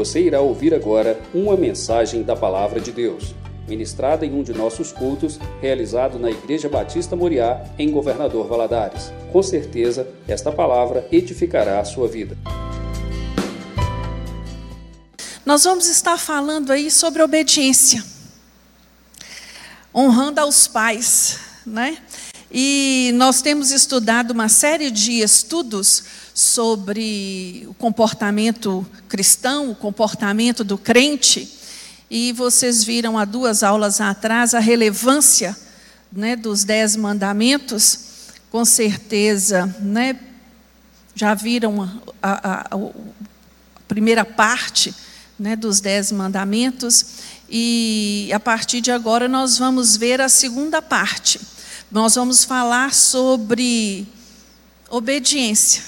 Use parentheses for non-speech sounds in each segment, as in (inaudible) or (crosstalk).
Você irá ouvir agora uma mensagem da Palavra de Deus, ministrada em um de nossos cultos, realizado na Igreja Batista Moriá, em Governador Valadares. Com certeza, esta palavra edificará a sua vida. Nós vamos estar falando aí sobre obediência, honrando aos pais, né? E nós temos estudado uma série de estudos sobre o comportamento cristão, o comportamento do crente, e vocês viram há duas aulas atrás a relevância né, dos dez mandamentos, com certeza, né, já viram a, a, a primeira parte né, dos dez mandamentos, e a partir de agora nós vamos ver a segunda parte. Nós vamos falar sobre obediência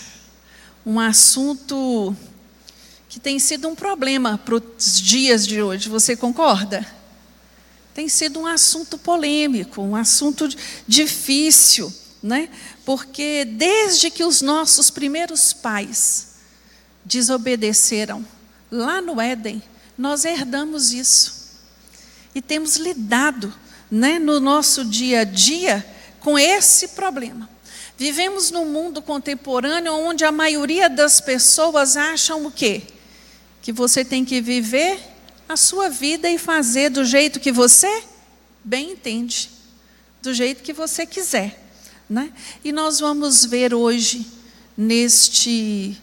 um assunto que tem sido um problema para os dias de hoje, você concorda? Tem sido um assunto polêmico, um assunto difícil, né? Porque desde que os nossos primeiros pais desobedeceram lá no Éden, nós herdamos isso. E temos lidado, né, no nosso dia a dia com esse problema. Vivemos num mundo contemporâneo onde a maioria das pessoas acham o quê? Que você tem que viver a sua vida e fazer do jeito que você bem entende, do jeito que você quiser. Né? E nós vamos ver hoje, neste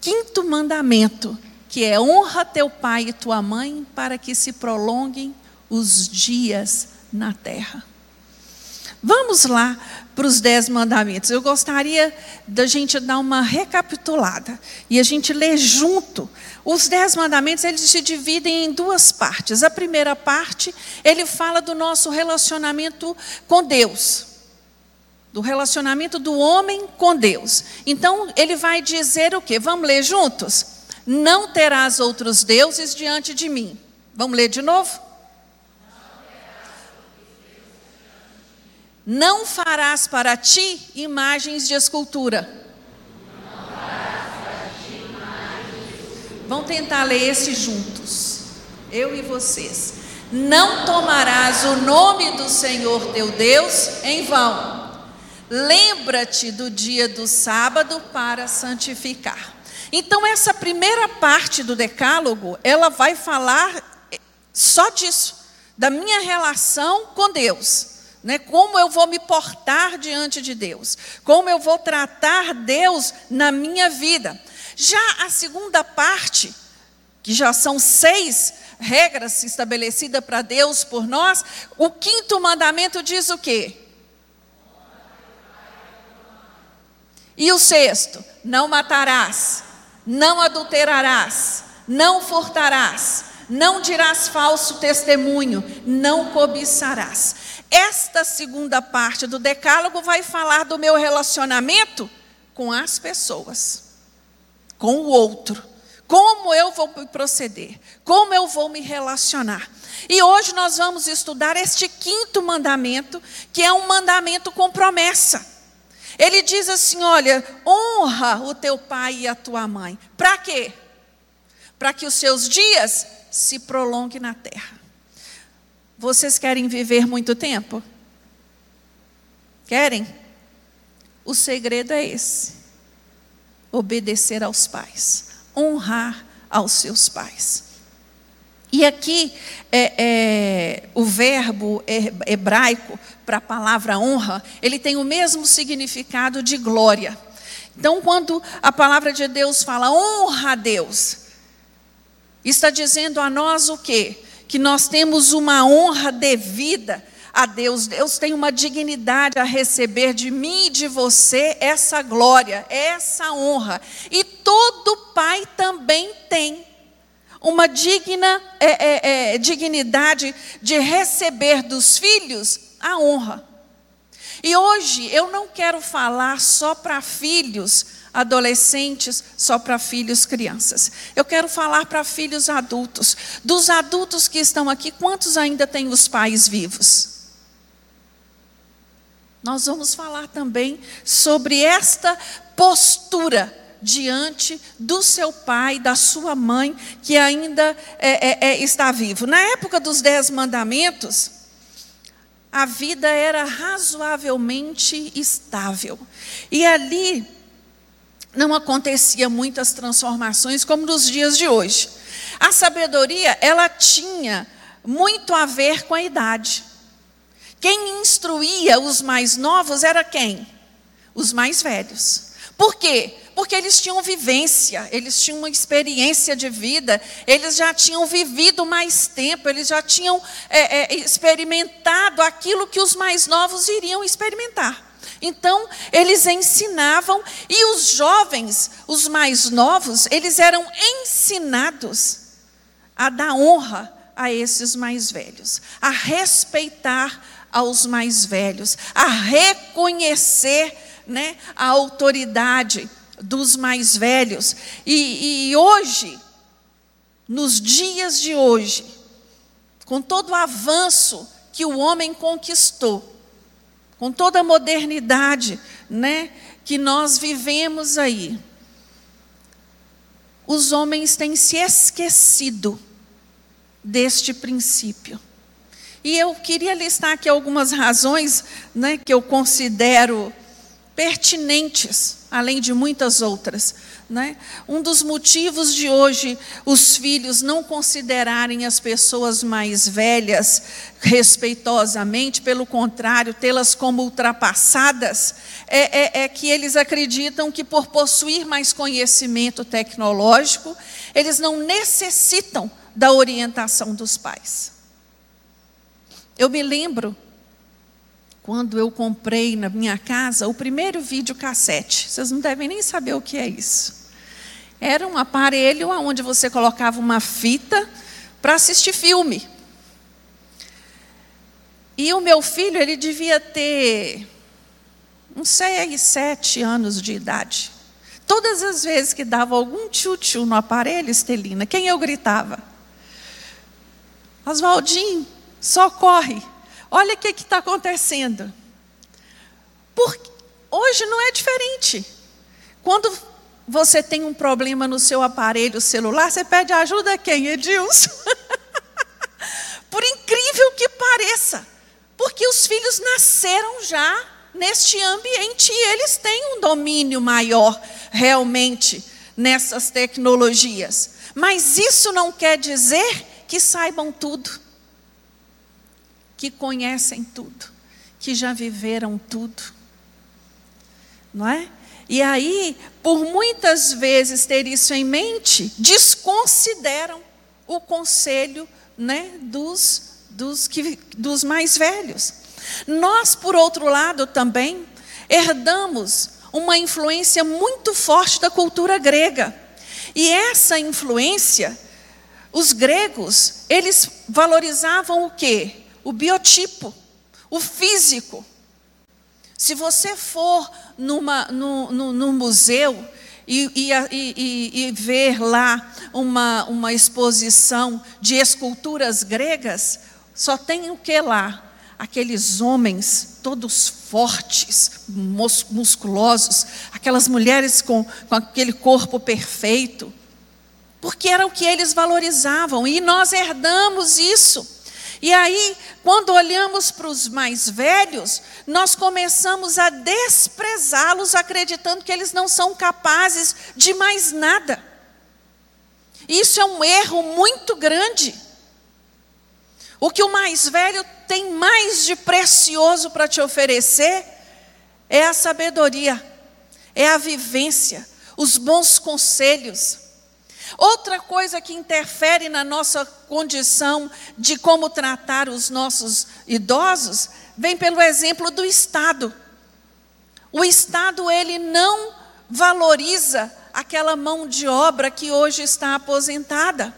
quinto mandamento, que é honra teu pai e tua mãe para que se prolonguem os dias na terra. Vamos lá para os dez mandamentos. Eu gostaria da gente dar uma recapitulada e a gente ler junto. Os dez mandamentos eles se dividem em duas partes. A primeira parte ele fala do nosso relacionamento com Deus, do relacionamento do homem com Deus. Então ele vai dizer o quê? Vamos ler juntos? Não terás outros deuses diante de mim. Vamos ler de novo? Não farás para ti imagens de escultura. Vamos tentar ler esse juntos. Eu e vocês. Não tomarás o nome do Senhor teu Deus em vão. Lembra-te do dia do sábado para santificar. Então essa primeira parte do decálogo, ela vai falar só disso, da minha relação com Deus. Né? Como eu vou me portar diante de Deus? Como eu vou tratar Deus na minha vida? Já a segunda parte, que já são seis regras estabelecidas para Deus por nós, o quinto mandamento diz o quê? E o sexto: não matarás, não adulterarás, não furtarás, não dirás falso testemunho, não cobiçarás. Esta segunda parte do decálogo vai falar do meu relacionamento com as pessoas, com o outro. Como eu vou proceder, como eu vou me relacionar. E hoje nós vamos estudar este quinto mandamento, que é um mandamento com promessa. Ele diz assim: olha, honra o teu pai e a tua mãe. Para quê? Para que os seus dias se prolonguem na terra. Vocês querem viver muito tempo? Querem? O segredo é esse: obedecer aos pais, honrar aos seus pais. E aqui é, é, o verbo hebraico para a palavra honra, ele tem o mesmo significado de glória. Então, quando a palavra de Deus fala honra a Deus, está dizendo a nós o quê? Que nós temos uma honra devida a Deus. Deus tem uma dignidade a receber de mim e de você essa glória, essa honra. E todo pai também tem uma digna é, é, é, dignidade de receber dos filhos a honra. E hoje eu não quero falar só para filhos adolescentes, só para filhos crianças. Eu quero falar para filhos adultos. Dos adultos que estão aqui, quantos ainda têm os pais vivos? Nós vamos falar também sobre esta postura diante do seu pai, da sua mãe, que ainda é, é, é, está vivo. Na época dos Dez Mandamentos, a vida era razoavelmente estável. E ali não acontecia muitas transformações como nos dias de hoje. A sabedoria, ela tinha muito a ver com a idade. Quem instruía os mais novos era quem? Os mais velhos. Por quê? Porque eles tinham vivência, eles tinham uma experiência de vida, eles já tinham vivido mais tempo, eles já tinham é, é, experimentado aquilo que os mais novos iriam experimentar. Então, eles ensinavam, e os jovens, os mais novos, eles eram ensinados a dar honra a esses mais velhos, a respeitar aos mais velhos, a reconhecer né, a autoridade dos mais velhos. E, e hoje, nos dias de hoje, com todo o avanço que o homem conquistou, com toda a modernidade né, que nós vivemos aí, os homens têm se esquecido deste princípio. E eu queria listar aqui algumas razões né, que eu considero pertinentes, além de muitas outras. Né? Um dos motivos de hoje os filhos não considerarem as pessoas mais velhas respeitosamente, pelo contrário, tê-las como ultrapassadas, é, é, é que eles acreditam que por possuir mais conhecimento tecnológico, eles não necessitam da orientação dos pais. Eu me lembro quando eu comprei na minha casa o primeiro videocassete. Vocês não devem nem saber o que é isso. Era um aparelho onde você colocava uma fita para assistir filme. E o meu filho, ele devia ter uns seis, sete anos de idade. Todas as vezes que dava algum tchutchu no aparelho, Estelina, quem eu gritava? Oswaldinho, socorre. Olha o que está acontecendo. Porque hoje não é diferente. Quando você tem um problema no seu aparelho celular, você pede ajuda a quem? Edilson. (laughs) Por incrível que pareça. Porque os filhos nasceram já neste ambiente e eles têm um domínio maior realmente nessas tecnologias. Mas isso não quer dizer que saibam tudo que conhecem tudo, que já viveram tudo. Não é? E aí, por muitas vezes ter isso em mente, desconsideram o conselho né, dos, dos, que, dos mais velhos. Nós, por outro lado, também herdamos uma influência muito forte da cultura grega. E essa influência, os gregos, eles valorizavam o quê? O biotipo, o físico. Se você for numa, no, no, no museu e, e, e, e, ver lá uma, uma exposição de esculturas gregas, só tem o que lá? Aqueles homens todos fortes, musculosos, aquelas mulheres com, com aquele corpo perfeito, porque era o que eles valorizavam, e nós herdamos isso. E aí, quando olhamos para os mais velhos, nós começamos a desprezá-los, acreditando que eles não são capazes de mais nada. Isso é um erro muito grande. O que o mais velho tem mais de precioso para te oferecer é a sabedoria, é a vivência, os bons conselhos, Outra coisa que interfere na nossa condição de como tratar os nossos idosos vem pelo exemplo do Estado. O Estado ele não valoriza aquela mão de obra que hoje está aposentada.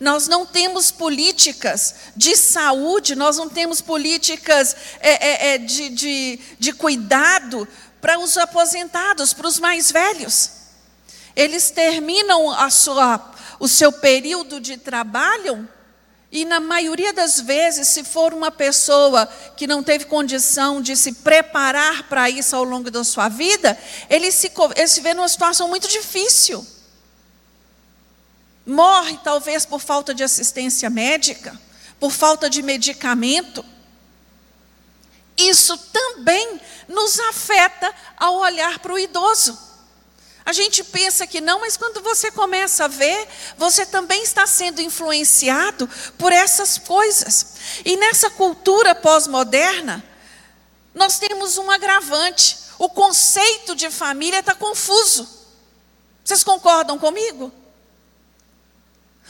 Nós não temos políticas de saúde, nós não temos políticas é, é, é de, de, de cuidado para os aposentados, para os mais velhos. Eles terminam a sua, o seu período de trabalho E na maioria das vezes, se for uma pessoa que não teve condição de se preparar para isso ao longo da sua vida, ele se, ele se vê numa situação muito difícil. Morre, talvez, por falta de assistência médica, por falta de medicamento. Isso também nos afeta ao olhar para o idoso. A gente pensa que não, mas quando você começa a ver, você também está sendo influenciado por essas coisas. E nessa cultura pós-moderna, nós temos um agravante. O conceito de família está confuso. Vocês concordam comigo?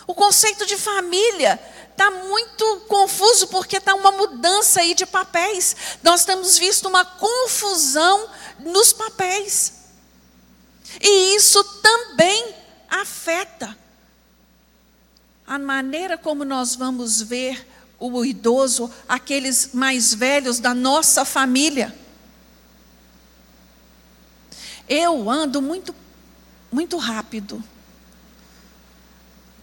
O conceito de família está muito confuso porque está uma mudança aí de papéis. Nós temos visto uma confusão nos papéis. E isso também afeta a maneira como nós vamos ver o idoso, aqueles mais velhos da nossa família. Eu ando muito, muito rápido.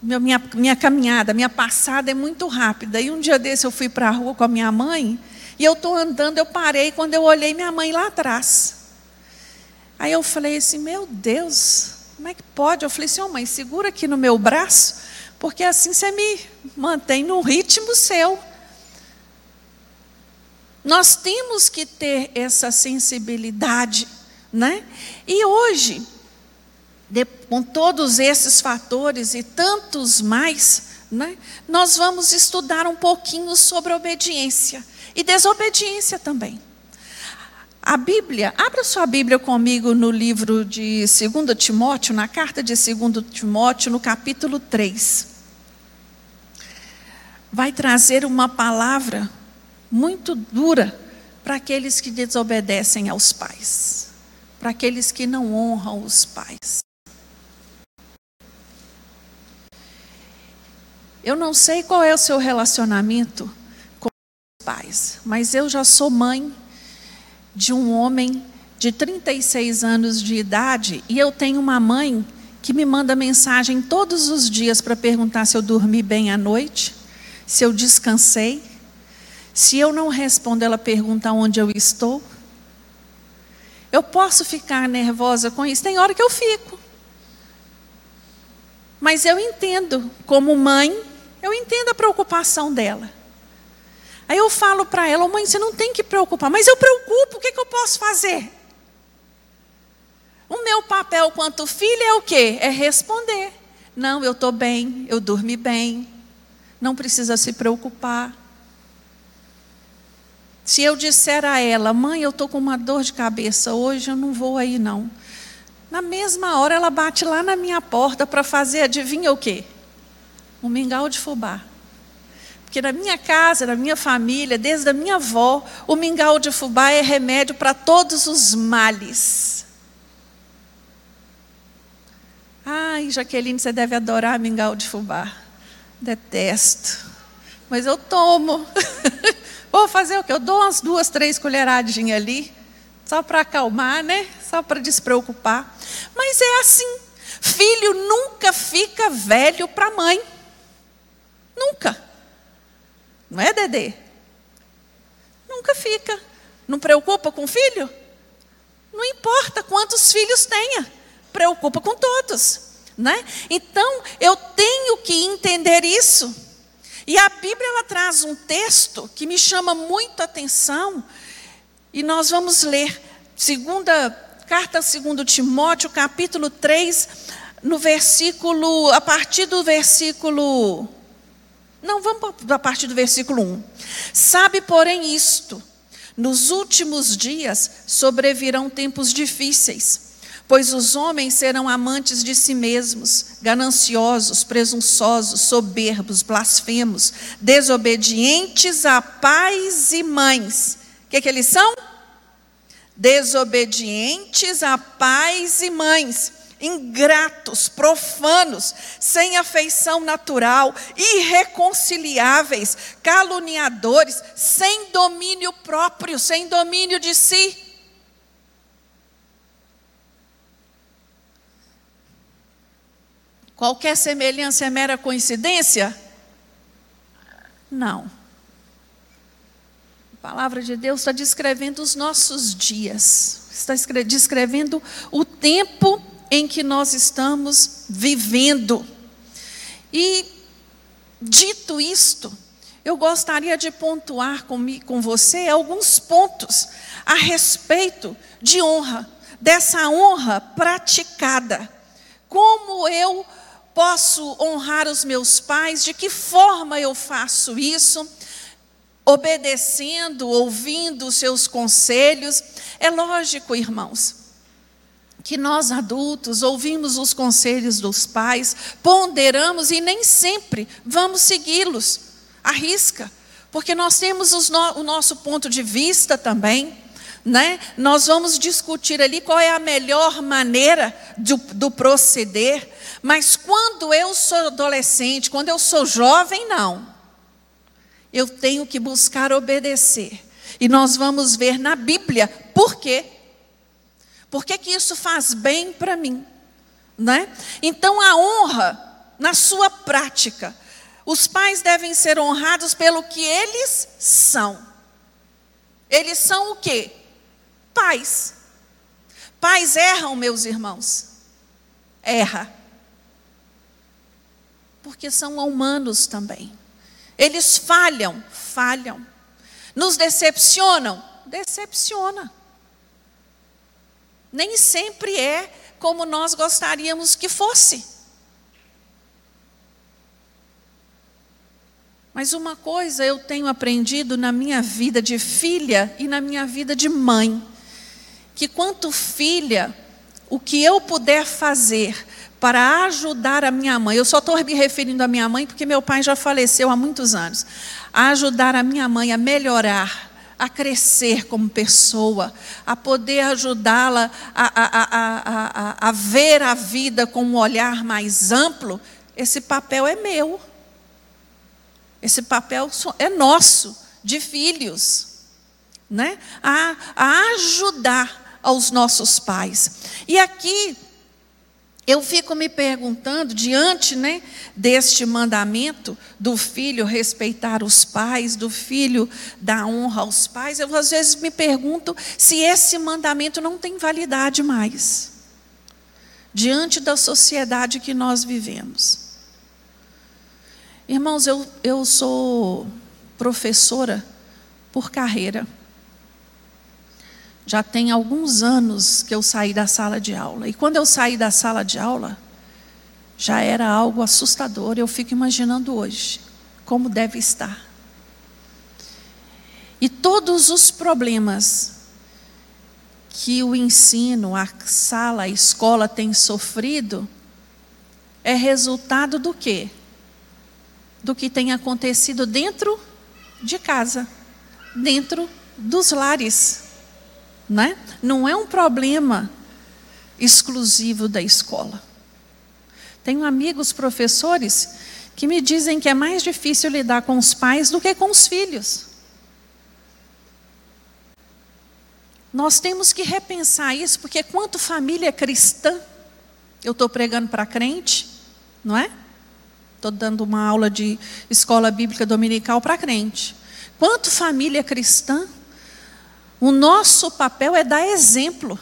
Minha, minha caminhada, minha passada é muito rápida. E um dia desse eu fui para a rua com a minha mãe, e eu estou andando, eu parei, quando eu olhei minha mãe lá atrás. Aí eu falei assim: Meu Deus, como é que pode? Eu falei assim: oh, mãe, segura aqui no meu braço, porque assim você me mantém no ritmo seu. Nós temos que ter essa sensibilidade, né? E hoje, com todos esses fatores e tantos mais, né, nós vamos estudar um pouquinho sobre obediência e desobediência também. A Bíblia, abra sua Bíblia comigo no livro de 2 Timóteo, na carta de 2 Timóteo, no capítulo 3. Vai trazer uma palavra muito dura para aqueles que desobedecem aos pais, para aqueles que não honram os pais. Eu não sei qual é o seu relacionamento com os pais, mas eu já sou mãe de um homem de 36 anos de idade e eu tenho uma mãe que me manda mensagem todos os dias para perguntar se eu dormi bem à noite, se eu descansei. Se eu não respondo, ela pergunta onde eu estou. Eu posso ficar nervosa com isso? Tem hora que eu fico. Mas eu entendo, como mãe, eu entendo a preocupação dela. Aí eu falo para ela, mãe, você não tem que preocupar, mas eu preocupo, o que, que eu posso fazer? O meu papel quanto filha é o quê? É responder. Não, eu estou bem, eu dormi bem, não precisa se preocupar. Se eu disser a ela, mãe, eu estou com uma dor de cabeça hoje, eu não vou aí não. Na mesma hora ela bate lá na minha porta para fazer, adivinha o quê? Um mingau de fubá. Porque na minha casa, na minha família, desde a minha avó, o mingau de fubá é remédio para todos os males. Ai, Jaqueline, você deve adorar mingau de fubá. Detesto. Mas eu tomo. (laughs) Vou fazer o quê? Eu dou umas duas, três colheradinhas ali, só para acalmar, né? Só para despreocupar. Mas é assim. Filho nunca fica velho para mãe. Nunca. Não é, Dedê? Nunca fica. Não preocupa com o filho? Não importa quantos filhos tenha, preocupa com todos. Né? Então, eu tenho que entender isso. E a Bíblia ela traz um texto que me chama muito a atenção, e nós vamos ler segunda carta segundo Timóteo, capítulo 3, no versículo, a partir do versículo não, vamos a partir do versículo 1. Sabe, porém, isto: nos últimos dias sobrevirão tempos difíceis, pois os homens serão amantes de si mesmos, gananciosos, presunçosos, soberbos, blasfemos, desobedientes a pais e mães. O que, que eles são? Desobedientes a pais e mães ingratos, profanos, sem afeição natural, irreconciliáveis, caluniadores, sem domínio próprio, sem domínio de si. Qualquer semelhança é mera coincidência? Não. A palavra de Deus está descrevendo os nossos dias, está descrevendo o tempo em que nós estamos vivendo. E, dito isto, eu gostaria de pontuar com, com você alguns pontos a respeito de honra, dessa honra praticada. Como eu posso honrar os meus pais? De que forma eu faço isso? Obedecendo, ouvindo os seus conselhos. É lógico, irmãos, que nós adultos ouvimos os conselhos dos pais, ponderamos e nem sempre vamos segui-los, arrisca, porque nós temos no, o nosso ponto de vista também né? Nós vamos discutir ali qual é a melhor maneira do, do proceder, mas quando eu sou adolescente, quando eu sou jovem, não. Eu tenho que buscar obedecer. E nós vamos ver na Bíblia por quê. Por que, que isso faz bem para mim? Né? Então, a honra, na sua prática, os pais devem ser honrados pelo que eles são. Eles são o quê? Pais. Pais erram, meus irmãos. Erra. Porque são humanos também. Eles falham, falham. Nos decepcionam, decepciona. Nem sempre é como nós gostaríamos que fosse. Mas uma coisa eu tenho aprendido na minha vida de filha e na minha vida de mãe que, quanto filha, o que eu puder fazer para ajudar a minha mãe, eu só estou me referindo à minha mãe porque meu pai já faleceu há muitos anos, a ajudar a minha mãe a melhorar, a crescer como pessoa, a poder ajudá-la a, a, a, a, ver a vida com um olhar mais amplo, esse papel é meu. Esse papel é nosso, de filhos. Né? A, ajudar aos nossos pais. E aqui eu fico me perguntando, diante né, deste mandamento do filho respeitar os pais, do filho dar honra aos pais, eu às vezes me pergunto se esse mandamento não tem validade mais, diante da sociedade que nós vivemos. Irmãos, eu, eu sou professora por carreira. Já tem alguns anos que eu saí da sala de aula. E quando eu saí da sala de aula, já era algo assustador. Eu fico imaginando hoje como deve estar. E todos os problemas que o ensino, a sala, a escola tem sofrido, é resultado do quê? Do que tem acontecido dentro de casa, dentro dos lares né? não é um problema exclusivo da escola. Tenho amigos professores que me dizem que é mais difícil lidar com os pais do que com os filhos. Nós temos que repensar isso, porque quanto família cristã, eu estou pregando para crente, não é? Estou dando uma aula de escola bíblica dominical para crente. Quanto família cristã o nosso papel é dar exemplo.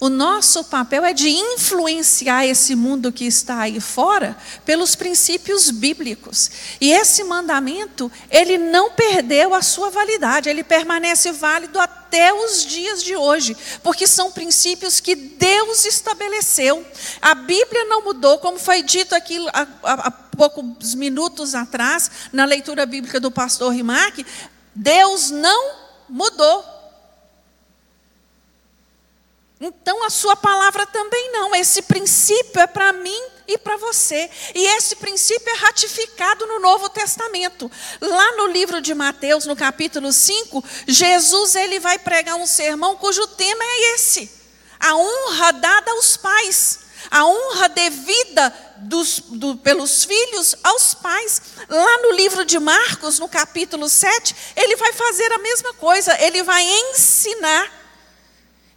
O nosso papel é de influenciar esse mundo que está aí fora pelos princípios bíblicos. E esse mandamento, ele não perdeu a sua validade, ele permanece válido até os dias de hoje, porque são princípios que Deus estabeleceu. A Bíblia não mudou, como foi dito aqui há, poucos minutos atrás, na leitura bíblica do pastor Rimac, Deus não mudou. Então a sua palavra também não. Esse princípio é para mim e para você. E esse princípio é ratificado no Novo Testamento. Lá no livro de Mateus, no capítulo 5, Jesus ele vai pregar um sermão cujo tema é esse: a honra dada aos pais, a honra devida dos, do, pelos filhos aos pais. Lá no livro de Marcos, no capítulo 7, ele vai fazer a mesma coisa, ele vai ensinar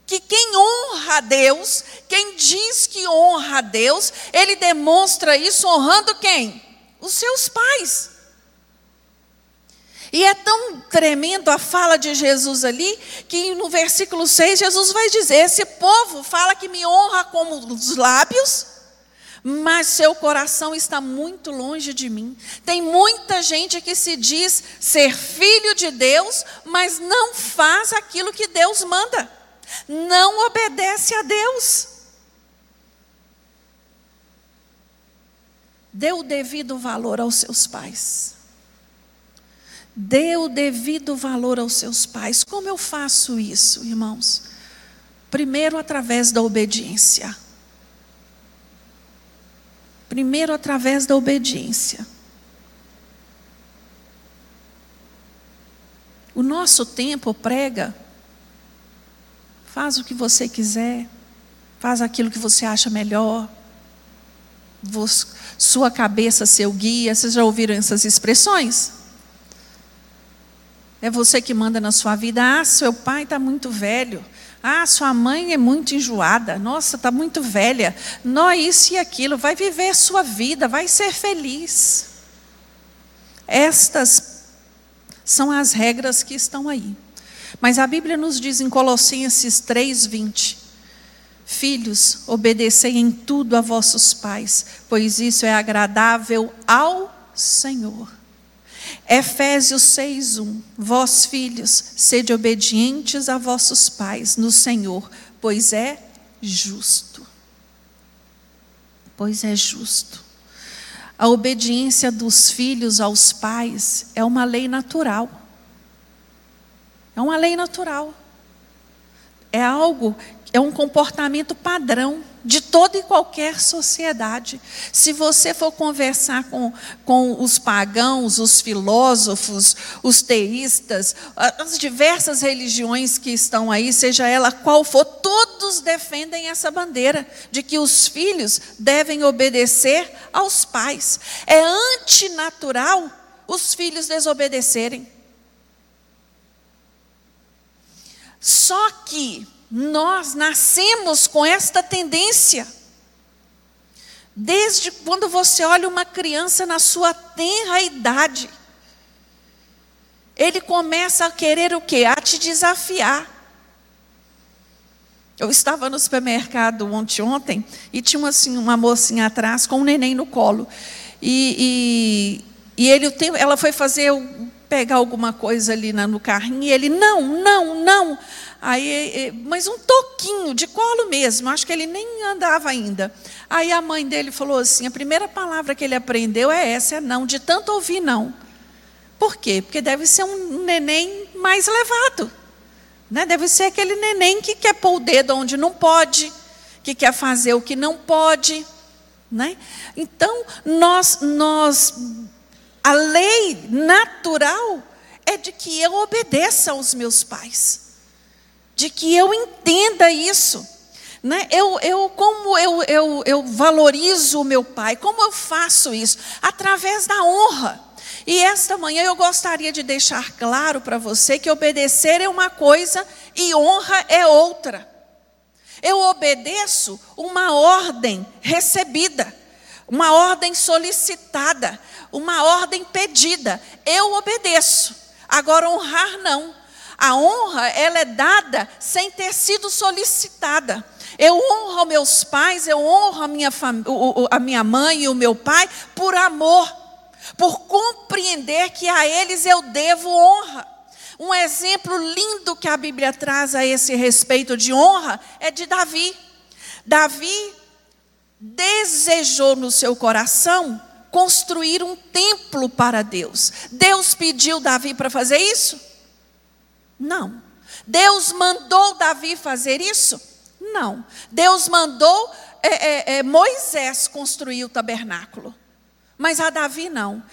que quem honra a Deus, quem diz que honra a Deus, ele demonstra isso honrando quem? Os seus pais. E é tão tremendo a fala de Jesus ali, que no versículo 6 Jesus vai dizer: Esse povo fala que me honra como os lábios, mas seu coração está muito longe de mim. Tem muita gente que se diz ser filho de Deus, mas não faz aquilo que Deus manda, não obedece a Deus. Dê o devido valor aos seus pais. Dê o devido valor aos seus pais. Como eu faço isso, irmãos? Primeiro, através da obediência. Primeiro, através da obediência. O nosso tempo prega, faz o que você quiser, faz aquilo que você acha melhor, sua cabeça seu guia. Vocês já ouviram essas expressões? É você que manda na sua vida. Ah, seu pai está muito velho. Ah, sua mãe é muito enjoada. Nossa, está muito velha. Nó, isso e aquilo. Vai viver a sua vida, vai ser feliz. Estas são as regras que estão aí. Mas a Bíblia nos diz em Colossenses 3:20: Filhos, obedecei em tudo a vossos pais, pois isso é agradável ao Senhor. Efésios 6:1 Vós filhos, sede obedientes a vossos pais no Senhor, pois é justo. Pois é justo. A obediência dos filhos aos pais é uma lei natural. É uma lei natural. É algo, é um comportamento padrão de toda e qualquer sociedade. Se você for conversar com, com os pagãos, os filósofos, os teístas, as diversas religiões que estão aí, seja ela qual for, todos defendem essa bandeira de que os filhos devem obedecer aos pais. É antinatural os filhos desobedecerem. Só que nós nascemos com esta tendência. Desde quando você olha uma criança na sua tenra idade, ele começa a querer o quê? A te desafiar. Eu estava no supermercado ontem, ontem e tinha assim, uma mocinha atrás com um neném no colo. E, e, e ele, ela foi fazer, pegar alguma coisa ali no carrinho e ele, não, não, não. Aí, mas um toquinho de colo mesmo, acho que ele nem andava ainda. Aí a mãe dele falou assim: a primeira palavra que ele aprendeu é essa, é não, de tanto ouvir não. Por quê? Porque deve ser um neném mais levado. Né? Deve ser aquele neném que quer pôr o dedo onde não pode, que quer fazer o que não pode. Né? Então, nós, nós, a lei natural é de que eu obedeça aos meus pais de que eu entenda isso. Né? Eu, eu, como eu, eu, eu valorizo o meu pai, como eu faço isso? Através da honra. E esta manhã eu gostaria de deixar claro para você que obedecer é uma coisa e honra é outra. Eu obedeço uma ordem recebida, uma ordem solicitada, uma ordem pedida. Eu obedeço. Agora, honrar não. A honra, ela é dada sem ter sido solicitada. Eu honro meus pais, eu honro a minha, a minha mãe e o meu pai por amor, por compreender que a eles eu devo honra. Um exemplo lindo que a Bíblia traz a esse respeito de honra é de Davi. Davi desejou no seu coração construir um templo para Deus. Deus pediu Davi para fazer isso? Não. Deus mandou Davi fazer isso? Não. Deus mandou é, é, é, Moisés construir o tabernáculo. Mas a Davi não.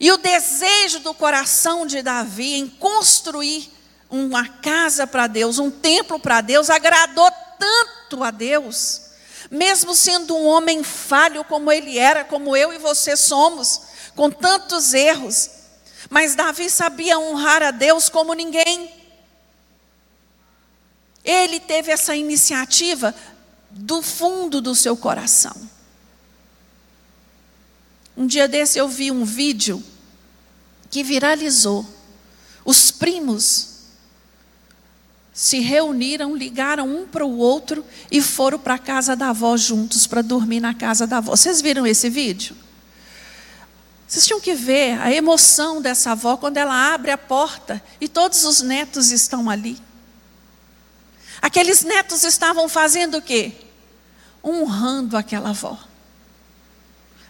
E o desejo do coração de Davi em construir uma casa para Deus, um templo para Deus, agradou tanto a Deus, mesmo sendo um homem falho como ele era, como eu e você somos, com tantos erros. Mas Davi sabia honrar a Deus como ninguém. Ele teve essa iniciativa do fundo do seu coração. Um dia desse eu vi um vídeo que viralizou Os primos se reuniram, ligaram um para o outro e foram para a casa da avó juntos para dormir na casa da avó. Vocês viram esse vídeo? Vocês tinham que ver a emoção dessa avó quando ela abre a porta e todos os netos estão ali. Aqueles netos estavam fazendo o quê? Honrando aquela avó.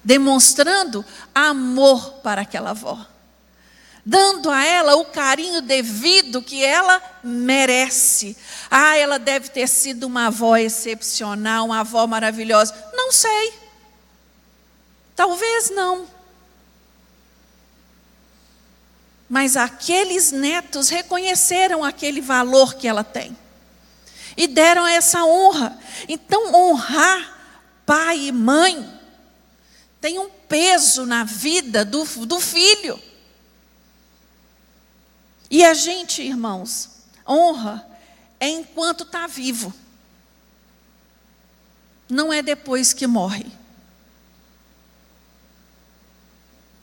Demonstrando amor para aquela avó dando a ela o carinho devido que ela merece. Ah, ela deve ter sido uma avó excepcional, uma avó maravilhosa. Não sei. Talvez não. Mas aqueles netos reconheceram aquele valor que ela tem e deram essa honra. Então, honrar pai e mãe tem um peso na vida do, do filho. E a gente, irmãos, honra é enquanto está vivo, não é depois que morre.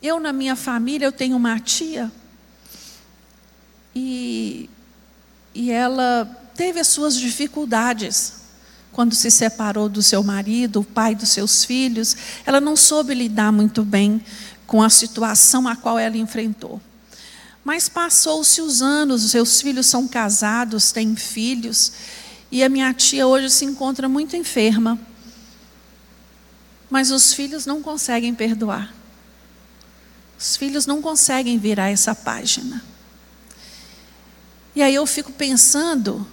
Eu, na minha família, eu tenho uma tia, e, e ela teve as suas dificuldades quando se separou do seu marido, o pai dos seus filhos. Ela não soube lidar muito bem com a situação a qual ela enfrentou. Mas passou-se os anos, os seus filhos são casados, têm filhos, e a minha tia hoje se encontra muito enferma. Mas os filhos não conseguem perdoar. Os filhos não conseguem virar essa página. E aí eu fico pensando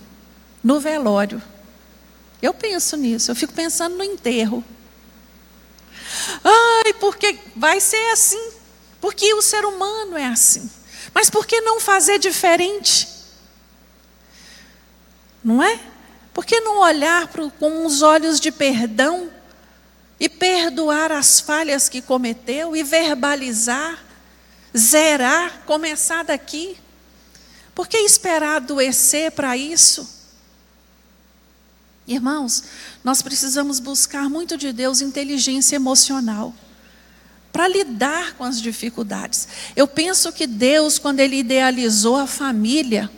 no velório. Eu penso nisso, eu fico pensando no enterro. Ai, porque vai ser assim. Porque o ser humano é assim. Mas por que não fazer diferente? Não é? Por que não olhar pro, com os olhos de perdão e perdoar as falhas que cometeu e verbalizar, zerar, começar daqui? Por que esperar adoecer para isso? Irmãos, nós precisamos buscar muito de Deus inteligência emocional para lidar com as dificuldades. Eu penso que Deus, quando Ele idealizou a família,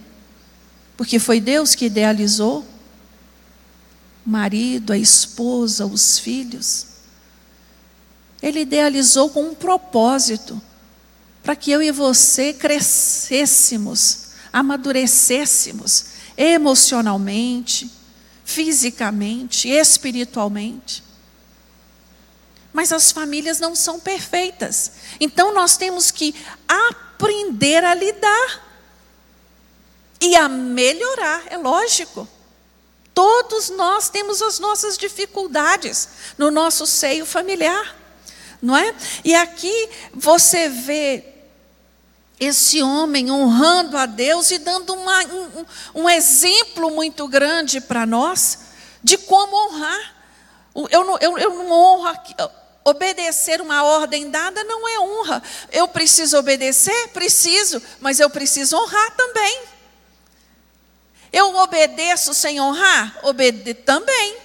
porque foi Deus que idealizou o marido, a esposa, os filhos, Ele idealizou com um propósito, para que eu e você crescêssemos, amadurecêssemos emocionalmente, fisicamente, espiritualmente. Mas as famílias não são perfeitas. Então nós temos que aprender a lidar e a melhorar, é lógico. Todos nós temos as nossas dificuldades no nosso seio familiar, não é? E aqui você vê esse homem honrando a Deus e dando uma, um, um exemplo muito grande para nós de como honrar. Eu não, eu, eu não honro Obedecer uma ordem dada não é honra. Eu preciso obedecer? Preciso, mas eu preciso honrar também. Eu obedeço sem honrar? Obede também.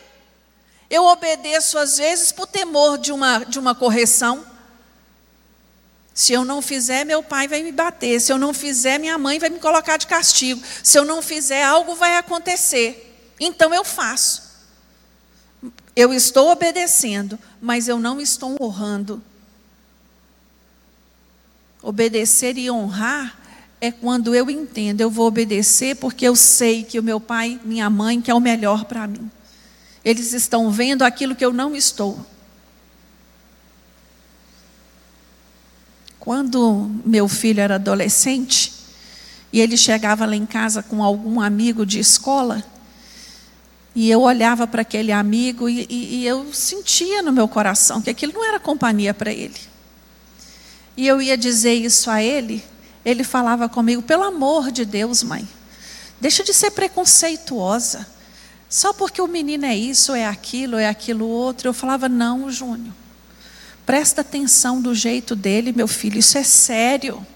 Eu obedeço às vezes por temor de uma, de uma correção. Se eu não fizer, meu pai vai me bater. Se eu não fizer, minha mãe vai me colocar de castigo. Se eu não fizer, algo vai acontecer. Então eu faço. Eu estou obedecendo, mas eu não estou honrando. Obedecer e honrar é quando eu entendo, eu vou obedecer porque eu sei que o meu pai, minha mãe, que é o melhor para mim. Eles estão vendo aquilo que eu não estou. Quando meu filho era adolescente, e ele chegava lá em casa com algum amigo de escola, e eu olhava para aquele amigo e, e, e, eu sentia no meu coração que aquilo não era companhia para ele. E eu ia dizer isso a ele, ele falava comigo: pelo amor de Deus, mãe, deixa de ser preconceituosa. Só porque o menino é isso, é aquilo, é aquilo outro. Eu falava: não, Júnior, presta atenção do jeito dele, meu filho, isso é sério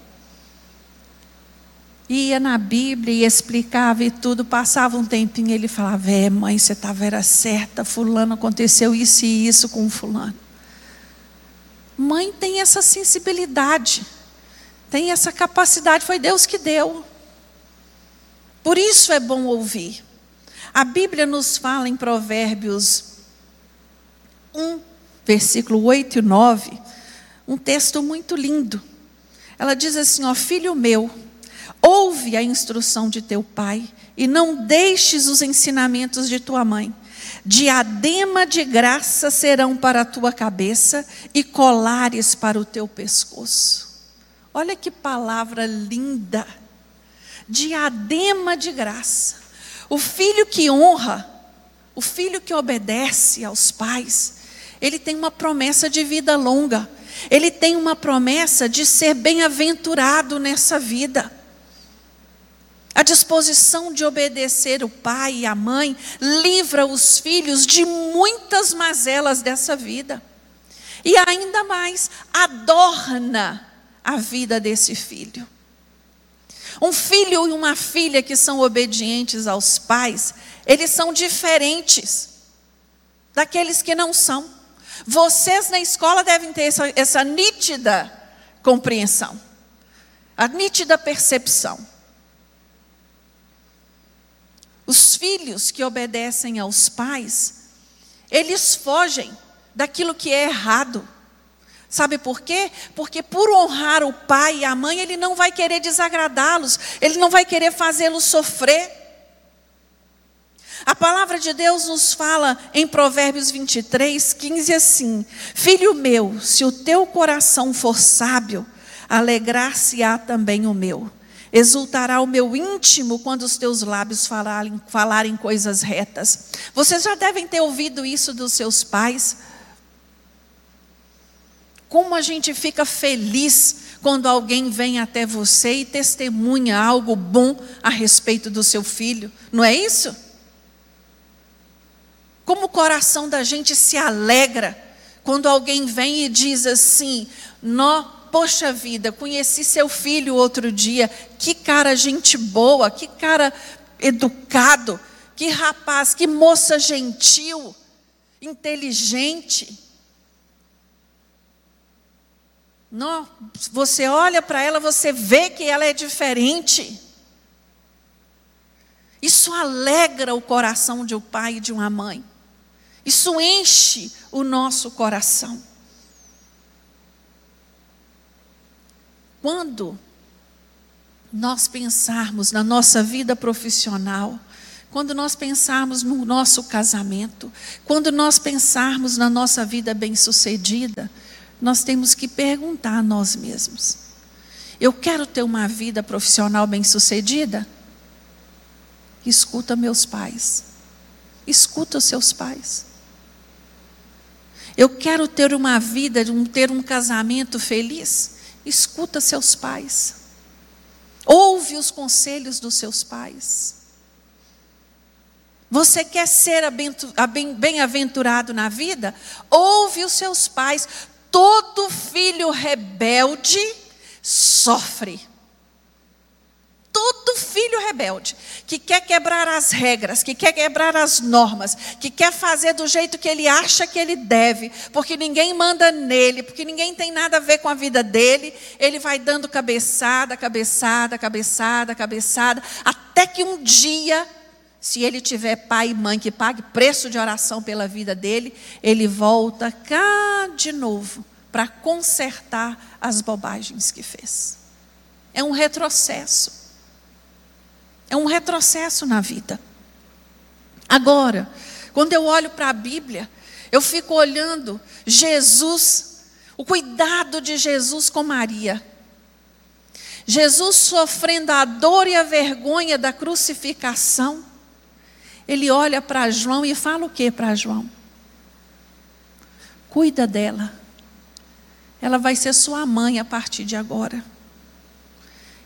ia na Bíblia e explicava e tudo, passava um tempinho ele falava: É, mãe, você estava era certa, fulano aconteceu isso e isso com fulano. Mãe tem essa sensibilidade, tem essa capacidade, foi Deus que deu. Por isso é bom ouvir. A Bíblia nos fala em Provérbios 1, versículo 8 e 9, um texto muito lindo. Ela diz assim: Ó filho meu, ouve a instrução de teu pai e não deixes os ensinamentos de tua mãe. Diadema de graça serão para a tua cabeça e colares para o teu pescoço. Olha que palavra linda. Diadema de graça. O filho que honra, o filho que obedece aos pais, ele tem uma promessa de vida longa. Ele tem uma promessa de ser bem-aventurado nessa vida. A disposição de obedecer o pai e a mãe livra os filhos de muitas mazelas dessa vida. E ainda mais, adorna a vida desse filho. Um filho e uma filha que são obedientes aos pais, eles são diferentes daqueles que não são. Vocês na escola devem ter essa, essa nítida compreensão, a nítida percepção. Os filhos que obedecem aos pais, eles fogem daquilo que é errado. Sabe por quê? Porque por honrar o pai e a mãe, ele não vai querer desagradá-los, ele não vai querer fazê-los sofrer. A palavra de Deus nos fala em Provérbios 23, 15 assim: Filho meu, se o teu coração for sábio, alegrar-se-á também o meu. Exultará o meu íntimo quando os teus lábios falarem, falarem coisas retas. Vocês já devem ter ouvido isso dos seus pais. Como a gente fica feliz quando alguém vem até você e testemunha algo bom a respeito do seu filho, não é isso? Como o coração da gente se alegra quando alguém vem e diz assim: Nó, poxa vida, conheci seu filho outro dia, que cara gente boa, que cara educado, que rapaz, que moça gentil, inteligente. Não, você olha para ela, você vê que ela é diferente. Isso alegra o coração de um pai e de uma mãe. Isso enche o nosso coração. Quando nós pensarmos na nossa vida profissional, quando nós pensarmos no nosso casamento, quando nós pensarmos na nossa vida bem-sucedida, nós temos que perguntar a nós mesmos: eu quero ter uma vida profissional bem-sucedida? Escuta meus pais. Escuta os seus pais. Eu quero ter uma vida, ter um casamento feliz? Escuta seus pais. Ouve os conselhos dos seus pais. Você quer ser bem-aventurado na vida? Ouve os seus pais. Todo filho rebelde sofre. Todo filho rebelde que quer quebrar as regras, que quer quebrar as normas, que quer fazer do jeito que ele acha que ele deve, porque ninguém manda nele, porque ninguém tem nada a ver com a vida dele, ele vai dando cabeçada, cabeçada, cabeçada, cabeçada, até que um dia, se ele tiver pai e mãe que pague preço de oração pela vida dele, ele volta cá de novo para consertar as bobagens que fez. É um retrocesso. É um retrocesso na vida. Agora, quando eu olho para a Bíblia, eu fico olhando Jesus, o cuidado de Jesus com Maria. Jesus sofrendo a dor e a vergonha da crucificação. Ele olha para João e fala o que para João? Cuida dela. Ela vai ser sua mãe a partir de agora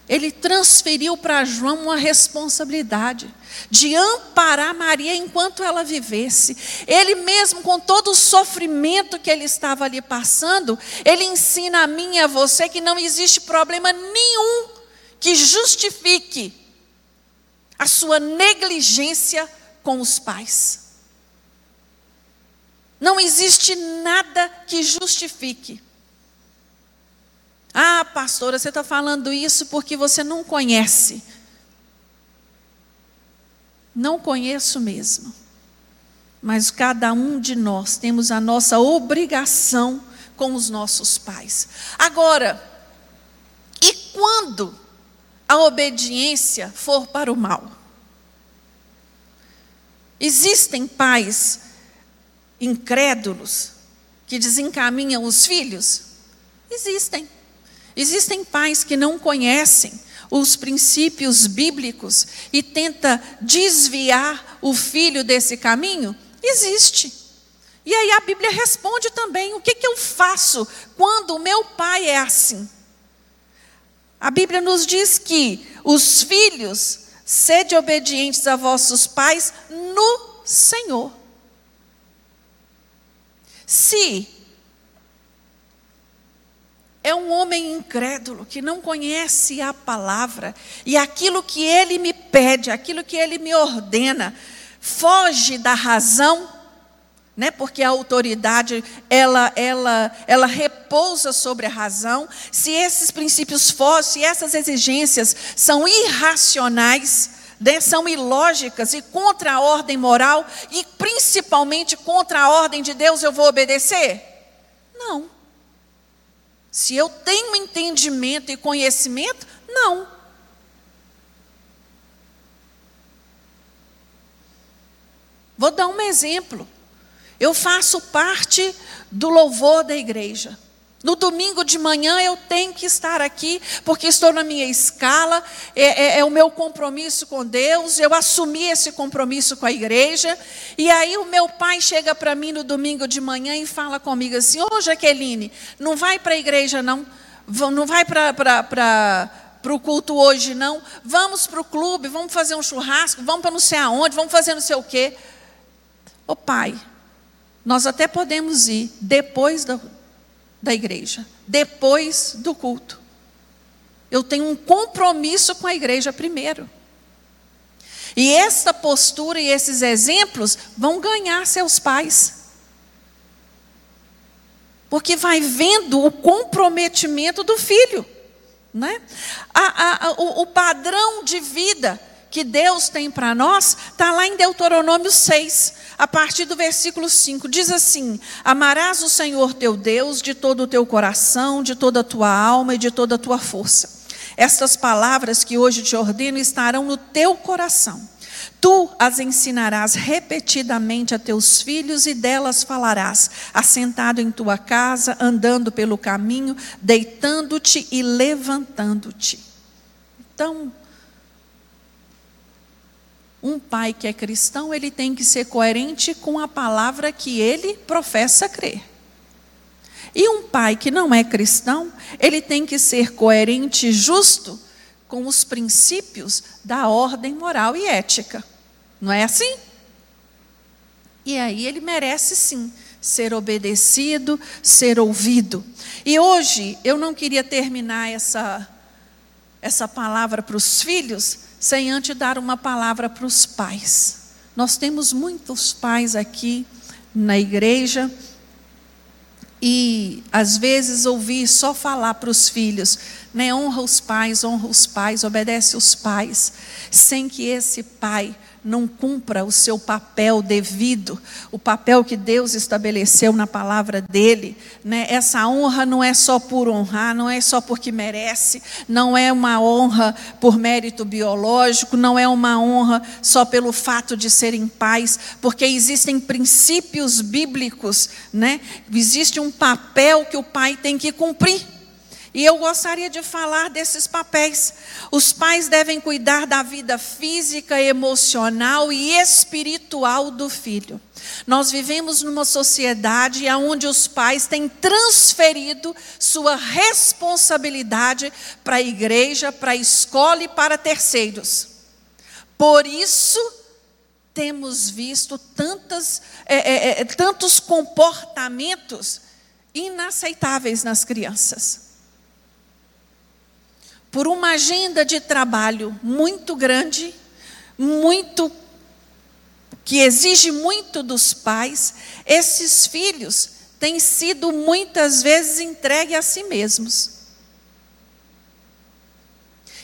ele transferiu para João uma responsabilidade de amparar Maria enquanto ela vivesse. Ele mesmo, com todo o sofrimento que ele estava ali passando, ele ensina a mim e a você que não existe problema nenhum que justifique a sua negligência com os pais. Não existe nada que justifique. Ah, pastora, você está falando isso porque você não conhece. Não conheço mesmo. Mas cada um de nós temos a nossa obrigação com os nossos pais. Agora, e quando a obediência for para o mal? Existem pais incrédulos que desencaminham os filhos? Existem. Existem pais que não conhecem os princípios bíblicos e tenta desviar o filho desse caminho? Existe. E aí a Bíblia responde também: o que, que eu faço quando o meu pai é assim? A Bíblia nos diz que os filhos, sede obedientes a vossos pais no Senhor. Se é um homem incrédulo que não conhece a palavra e aquilo que ele me pede, aquilo que ele me ordena, foge da razão, né? Porque a autoridade ela ela ela repousa sobre a razão. Se esses princípios fossem, se essas exigências são irracionais, né? são ilógicas e contra a ordem moral e principalmente contra a ordem de Deus, eu vou obedecer? Não. Se eu tenho entendimento e conhecimento, não. Vou dar um exemplo. Eu faço parte do louvor da igreja. No domingo de manhã eu tenho que estar aqui, porque estou na minha escala, é, é, é, o meu compromisso com Deus, eu assumi esse compromisso com a igreja. E aí o meu pai chega para mim no domingo de manhã e fala comigo assim: Ô Jaqueline, não vai para a igreja não, não vai para o culto hoje, não. Vamos para o clube, vamos fazer um churrasco, vamos para não sei aonde, vamos fazer não sei o quê. Ô pai, nós até podemos ir depois do, da igreja, depois do culto. Eu tenho um compromisso com a igreja primeiro. E essa postura e esses exemplos vão ganhar seus pais. Porque vai vendo o comprometimento do filho. Né? A, a, a, o, o padrão de vida que Deus tem para nós está lá em Deuteronômio 6 a partir do versículo 5, diz assim: Amarás o Senhor teu Deus de todo o teu coração, de toda a tua alma e de toda a tua força. Estas palavras que hoje te ordeno estarão no teu coração. Tu as ensinarás repetidamente a teus filhos e delas falarás, assentado em tua casa, andando pelo caminho, deitando-te e levantando-te. Então, um pai que é cristão, ele tem que ser coerente com a palavra que ele professa crer. E um pai que não é cristão, ele tem que ser coerente e justo com os princípios da ordem moral e ética. Não é assim? E aí ele merece sim ser obedecido, ser ouvido. E hoje eu não queria terminar essa essa palavra para os filhos sem antes dar uma palavra para os pais. Nós temos muitos pais aqui na igreja e às vezes ouvir só falar para os filhos, né? Honra os pais, honra os pais, obedece os pais, sem que esse pai não cumpra o seu papel devido, o papel que Deus estabeleceu na palavra dele, né? Essa honra não é só por honrar, não é só porque merece, não é uma honra por mérito biológico, não é uma honra só pelo fato de serem pais, porque existem princípios bíblicos, né? Existe um papel que o pai tem que cumprir. E eu gostaria de falar desses papéis. Os pais devem cuidar da vida física, emocional e espiritual do filho. Nós vivemos numa sociedade onde os pais têm transferido sua responsabilidade para a igreja, para a escola e para terceiros. Por isso, temos visto é, é, é, tantos comportamentos inaceitáveis nas crianças por uma agenda de trabalho muito grande, muito que exige muito dos pais, esses filhos têm sido muitas vezes entregues a si mesmos.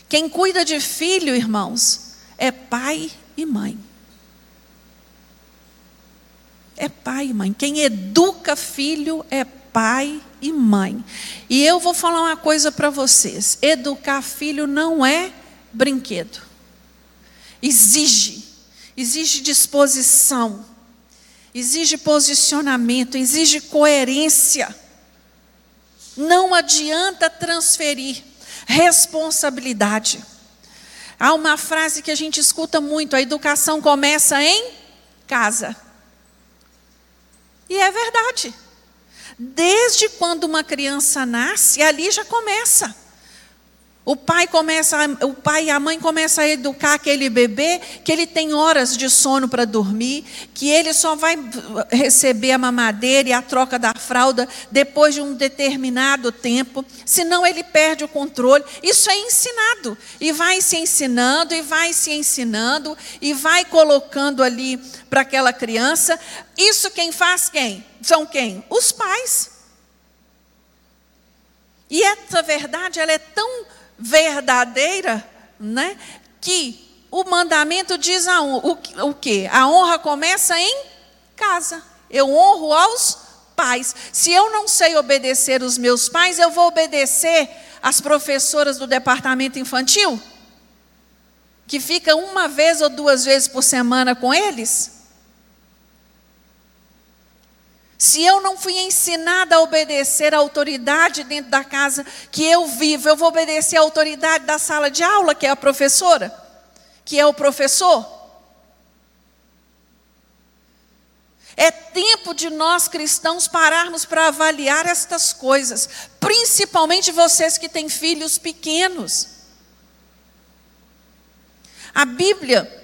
Quem cuida de filho, irmãos, é pai e mãe. é pai e mãe. Quem educa filho é pai e mãe. E eu vou falar uma coisa para vocês: educar filho não é brinquedo. Exige, exige disposição, exige posicionamento, exige coerência. Não adianta transferir responsabilidade. Há uma frase que a gente escuta muito: a educação começa em casa. E é verdade. Desde quando uma criança nasce, ali já começa. O pai começa, o pai e a mãe começam a educar aquele bebê que ele tem horas de sono para dormir, que ele só vai receber a mamadeira e a troca da fralda depois de um determinado tempo, senão ele perde o controle. Isso é ensinado e vai se ensinando e vai se ensinando e vai colocando ali para aquela criança. Isso quem faz quem? São quem? Os pais. E essa verdade ela é tão verdadeira, né? Que o mandamento diz a, o, o que? A honra começa em casa. Eu honro aos pais. Se eu não sei obedecer os meus pais, eu vou obedecer as professoras do departamento infantil? Que fica uma vez ou duas vezes por semana com eles? Se eu não fui ensinada a obedecer a autoridade dentro da casa que eu vivo, eu vou obedecer a autoridade da sala de aula, que é a professora, que é o professor. É tempo de nós cristãos pararmos para avaliar estas coisas, principalmente vocês que têm filhos pequenos. A Bíblia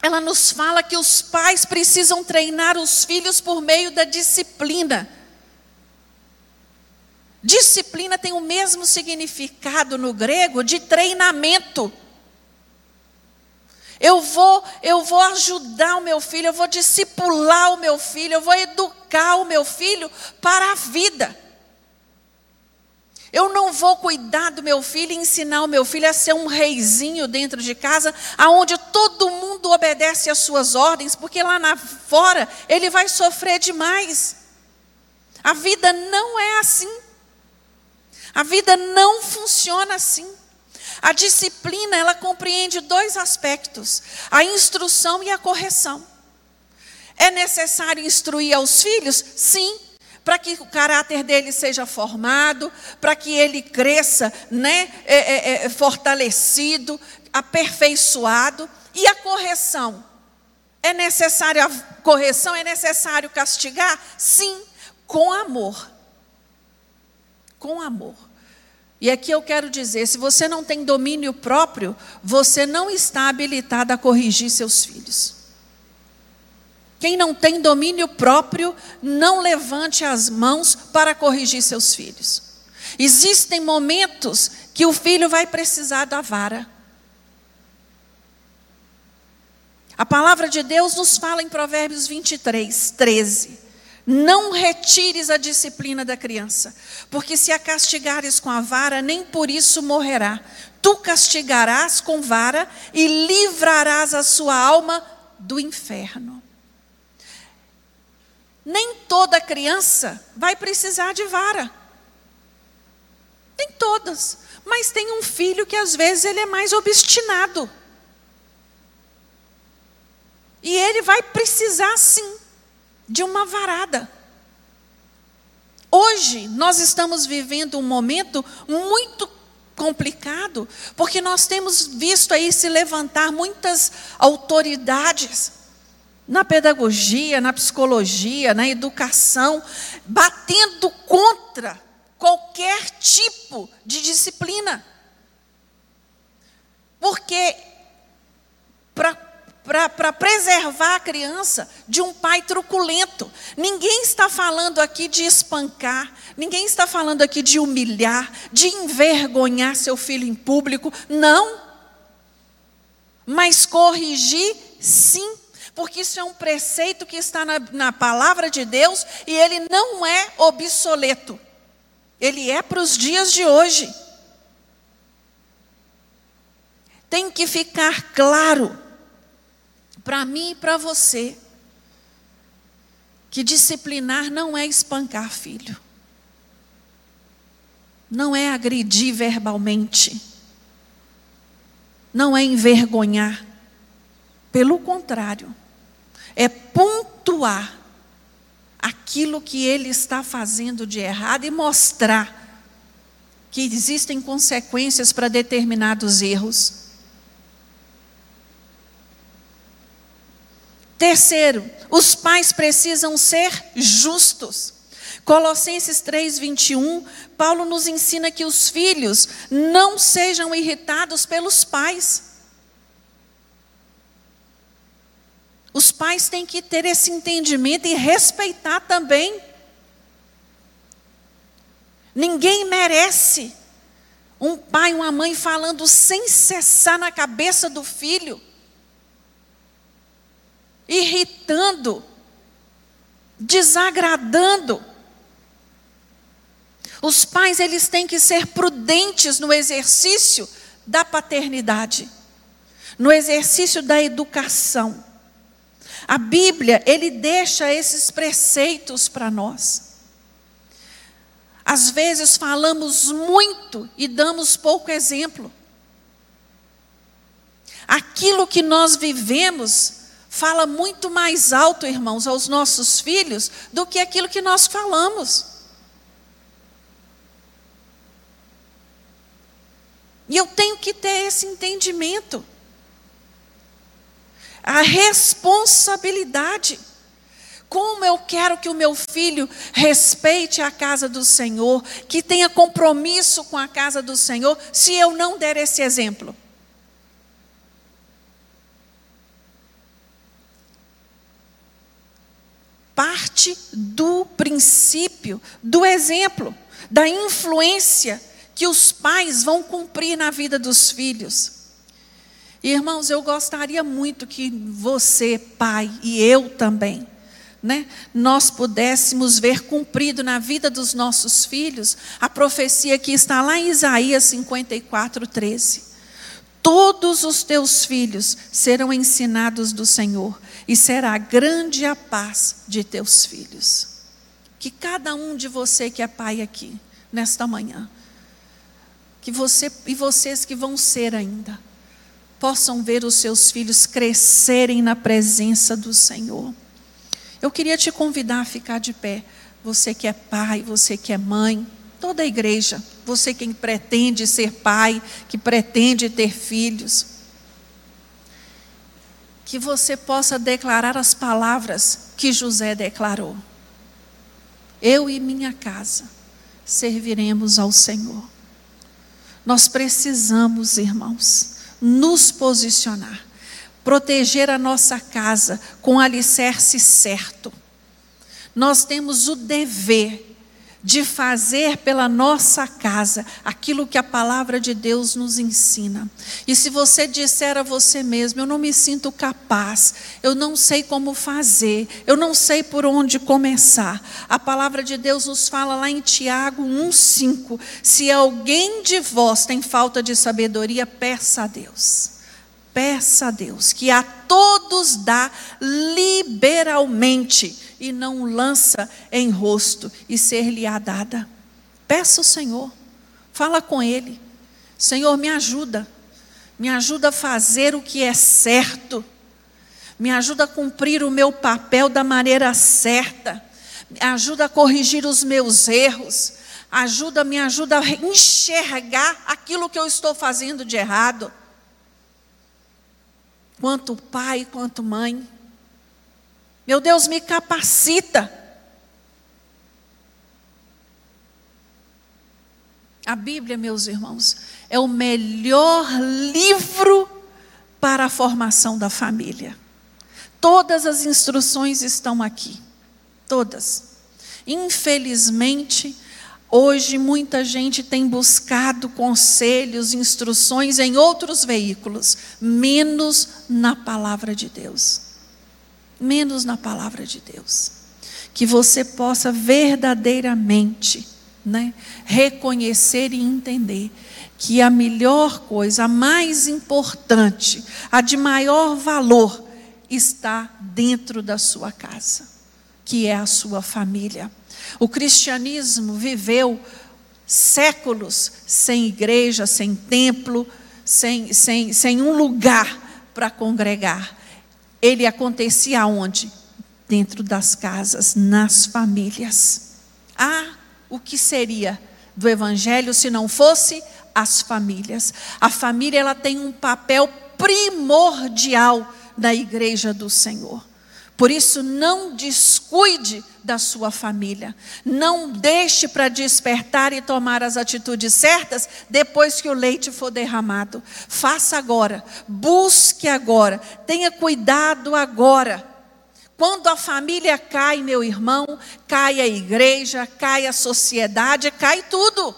ela nos fala que os pais precisam treinar os filhos por meio da disciplina. Disciplina tem o mesmo significado no grego de treinamento. Eu vou, eu vou ajudar o meu filho, eu vou discipular o meu filho, eu vou educar o meu filho para a vida. Eu não vou cuidar do meu filho e ensinar o meu filho a ser um reizinho dentro de casa, aonde todo obedece às suas ordens, porque lá na fora ele vai sofrer demais. A vida não é assim. A vida não funciona assim. A disciplina, ela compreende dois aspectos: a instrução e a correção. É necessário instruir aos filhos? Sim, para que o caráter dele seja formado, para que ele cresça, né, é, é, é, fortalecido, aperfeiçoado. E a correção? É necessário a correção? É necessário castigar? Sim, com amor. Com amor. E aqui eu quero dizer: se você não tem domínio próprio, você não está habilitado a corrigir seus filhos. Quem não tem domínio próprio, não levante as mãos para corrigir seus filhos. Existem momentos que o filho vai precisar da vara. A palavra de Deus nos fala em Provérbios 23, 13. Não retires a disciplina da criança, porque se a castigares com a vara, nem por isso morrerá. Tu castigarás com vara e livrarás a sua alma do inferno. Nem toda criança vai precisar de vara. Nem todas. Mas tem um filho que às vezes ele é mais obstinado. E ele vai precisar sim de uma varada. Hoje nós estamos vivendo um momento muito complicado, porque nós temos visto aí se levantar muitas autoridades na pedagogia, na psicologia, na educação, batendo contra qualquer tipo de disciplina. Porque para preservar a criança de um pai truculento, ninguém está falando aqui de espancar, ninguém está falando aqui de humilhar, de envergonhar seu filho em público, não. Mas corrigir, sim porque isso é um preceito que está na, na palavra de Deus e ele não é obsoleto. Ele é para os dias de hoje. Tem que ficar claro para mim e para você que disciplinar não é espancar filho, não é agredir verbalmente, não é envergonhar, pelo contrário, é pontuar aquilo que ele está fazendo de errado e mostrar que existem consequências para determinados erros. Terceiro, os pais precisam ser justos. Colossenses 3:21, Paulo nos ensina que os filhos não sejam irritados pelos pais. Os pais têm que ter esse entendimento e respeitar também. Ninguém merece um pai, uma mãe falando sem cessar na cabeça do filho, irritando, desagradando. Os pais eles têm que ser prudentes no exercício da paternidade, no exercício da educação. A Bíblia, ele deixa esses preceitos para nós. Às vezes falamos muito e damos pouco exemplo. Aquilo que nós vivemos fala muito mais alto, irmãos, aos nossos filhos do que aquilo que nós falamos. E eu tenho que ter esse entendimento a responsabilidade. Como eu quero que o meu filho respeite a casa do Senhor, que tenha compromisso com a casa do Senhor, se eu não der esse exemplo? Parte do princípio, do exemplo, da influência que os pais vão cumprir na vida dos filhos. Irmãos, eu gostaria muito que você, pai, e eu também, né, nós pudéssemos ver cumprido na vida dos nossos filhos a profecia que está lá em Isaías 54, 13. Todos os teus filhos serão ensinados do Senhor, e será grande a paz de teus filhos. Que cada um de você que é pai aqui, nesta manhã, que você e vocês que vão ser ainda, possam ver os seus filhos crescerem na presença do Senhor. Eu queria te convidar a ficar de pé, você que é pai, você que é mãe, toda a igreja, você que pretende ser pai, que pretende ter filhos. Que você possa declarar as palavras que José declarou. Eu e minha casa serviremos ao Senhor. Nós precisamos, irmãos, nos posicionar, proteger a nossa casa com alicerce certo. Nós temos o dever de fazer pela nossa casa aquilo que a palavra de Deus nos ensina. E se você disser a você mesmo, eu não me sinto capaz, eu não sei como fazer, eu não sei por onde começar. A palavra de Deus nos fala lá em Tiago 1:5, se alguém de vós tem falta de sabedoria, peça a Deus. Peça a Deus que a todos dá liberalmente e não lança em rosto e ser-lhe-á dada. Peça ao Senhor, fala com Ele. Senhor, me ajuda, me ajuda a fazer o que é certo, me ajuda a cumprir o meu papel da maneira certa, me ajuda a corrigir os meus erros, ajuda, me ajuda a enxergar aquilo que eu estou fazendo de errado. Quanto pai, quanto mãe, meu Deus, me capacita. A Bíblia, meus irmãos, é o melhor livro para a formação da família. Todas as instruções estão aqui. Todas. Infelizmente, hoje muita gente tem buscado conselhos, instruções em outros veículos, menos na palavra de Deus menos na palavra de Deus. Que você possa verdadeiramente né, reconhecer e entender que a melhor coisa, a mais importante, a de maior valor, está dentro da sua casa. que é a sua família. O cristianismo viveu séculos sem igreja, sem templo, sem, sem, sem um lugar para congregar. Ele acontecia onde? Dentro das casas, nas famílias. Ah, o que seria do evangelho se não fosse as famílias? A família ela tem um papel primordial na igreja do Senhor. Por isso, não descuide da sua família. Não deixe para despertar e tomar as atitudes certas depois que o leite for derramado. Faça agora. Busque agora. Tenha cuidado agora. Quando a família cai, meu irmão, cai a igreja, cai a sociedade, cai tudo.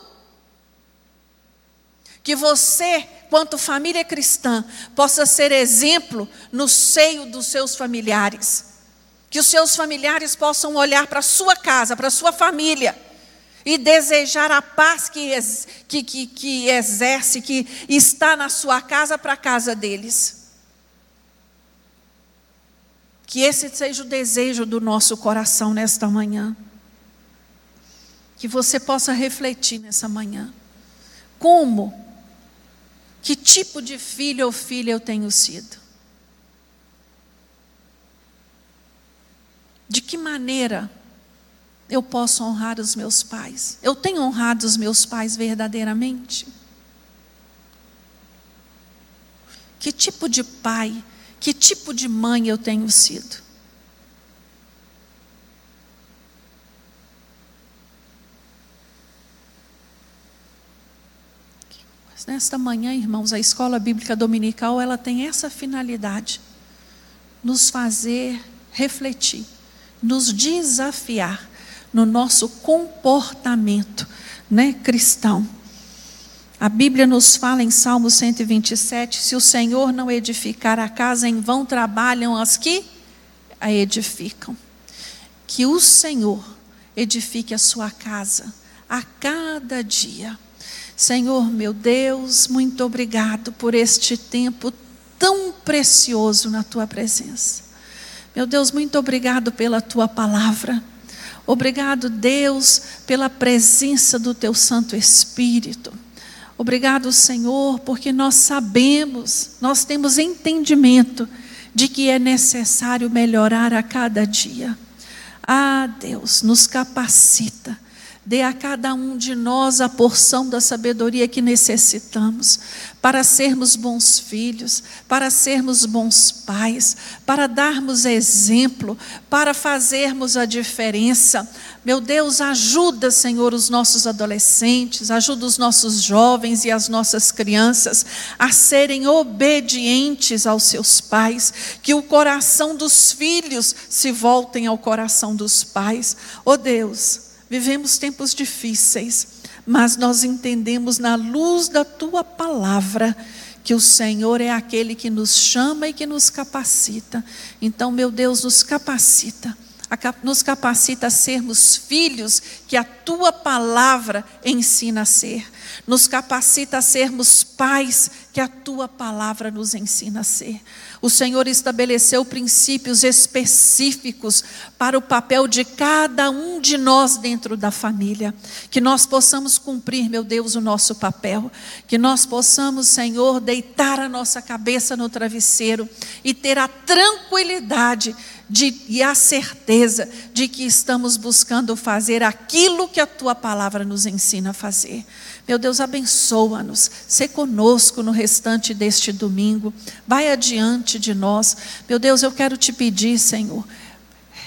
Que você, quanto família cristã, possa ser exemplo no seio dos seus familiares que os seus familiares possam olhar para a sua casa, para a sua família e desejar a paz que, que, que, que exerce, que está na sua casa para a casa deles. Que esse seja o desejo do nosso coração nesta manhã. Que você possa refletir nessa manhã. Como? Que tipo de filho ou filha eu tenho sido? De que maneira eu posso honrar os meus pais? Eu tenho honrado os meus pais verdadeiramente? Que tipo de pai, que tipo de mãe eu tenho sido? nesta manhã, irmãos, a escola bíblica dominical, ela tem essa finalidade: nos fazer refletir nos desafiar no nosso comportamento né, cristão. A Bíblia nos fala em Salmo 127: se o Senhor não edificar a casa, em vão trabalham as que a edificam. Que o Senhor edifique a sua casa a cada dia. Senhor meu Deus, muito obrigado por este tempo tão precioso na tua presença. Meu Deus, muito obrigado pela tua palavra. Obrigado, Deus, pela presença do teu Santo Espírito. Obrigado, Senhor, porque nós sabemos, nós temos entendimento de que é necessário melhorar a cada dia. Ah, Deus, nos capacita Dê a cada um de nós a porção da sabedoria que necessitamos, para sermos bons filhos, para sermos bons pais, para darmos exemplo, para fazermos a diferença. Meu Deus, ajuda, Senhor, os nossos adolescentes, ajuda os nossos jovens e as nossas crianças a serem obedientes aos seus pais, que o coração dos filhos se voltem ao coração dos pais. Oh Deus, Vivemos tempos difíceis, mas nós entendemos na luz da tua palavra que o Senhor é aquele que nos chama e que nos capacita. Então, meu Deus, nos capacita nos capacita a sermos filhos que a tua palavra ensina a ser, nos capacita a sermos pais que a tua palavra nos ensina a ser. O Senhor estabeleceu princípios específicos para o papel de cada um de nós dentro da família. Que nós possamos cumprir, meu Deus, o nosso papel. Que nós possamos, Senhor, deitar a nossa cabeça no travesseiro e ter a tranquilidade de, e a certeza de que estamos buscando fazer aquilo que a tua palavra nos ensina a fazer. Meu Deus, abençoa-nos, se conosco no restante deste domingo, vai adiante de nós. Meu Deus, eu quero te pedir, Senhor,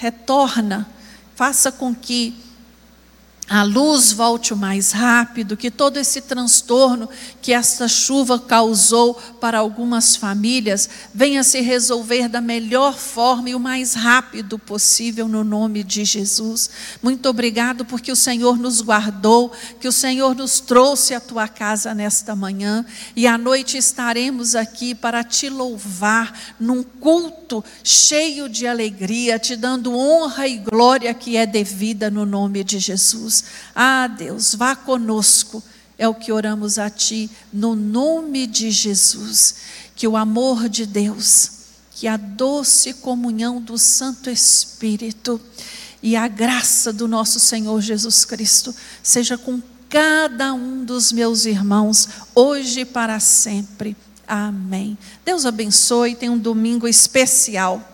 retorna, faça com que a luz volte o mais rápido, que todo esse transtorno que esta chuva causou para algumas famílias venha se resolver da melhor forma e o mais rápido possível no nome de Jesus. Muito obrigado porque o Senhor nos guardou, que o Senhor nos trouxe à tua casa nesta manhã e à noite estaremos aqui para te louvar num culto cheio de alegria, te dando honra e glória que é devida no nome de Jesus. Ah, Deus, vá conosco. É o que oramos a Ti, no nome de Jesus. Que o amor de Deus, que a doce comunhão do Santo Espírito e a graça do nosso Senhor Jesus Cristo seja com cada um dos meus irmãos, hoje e para sempre. Amém. Deus abençoe, tenha um domingo especial.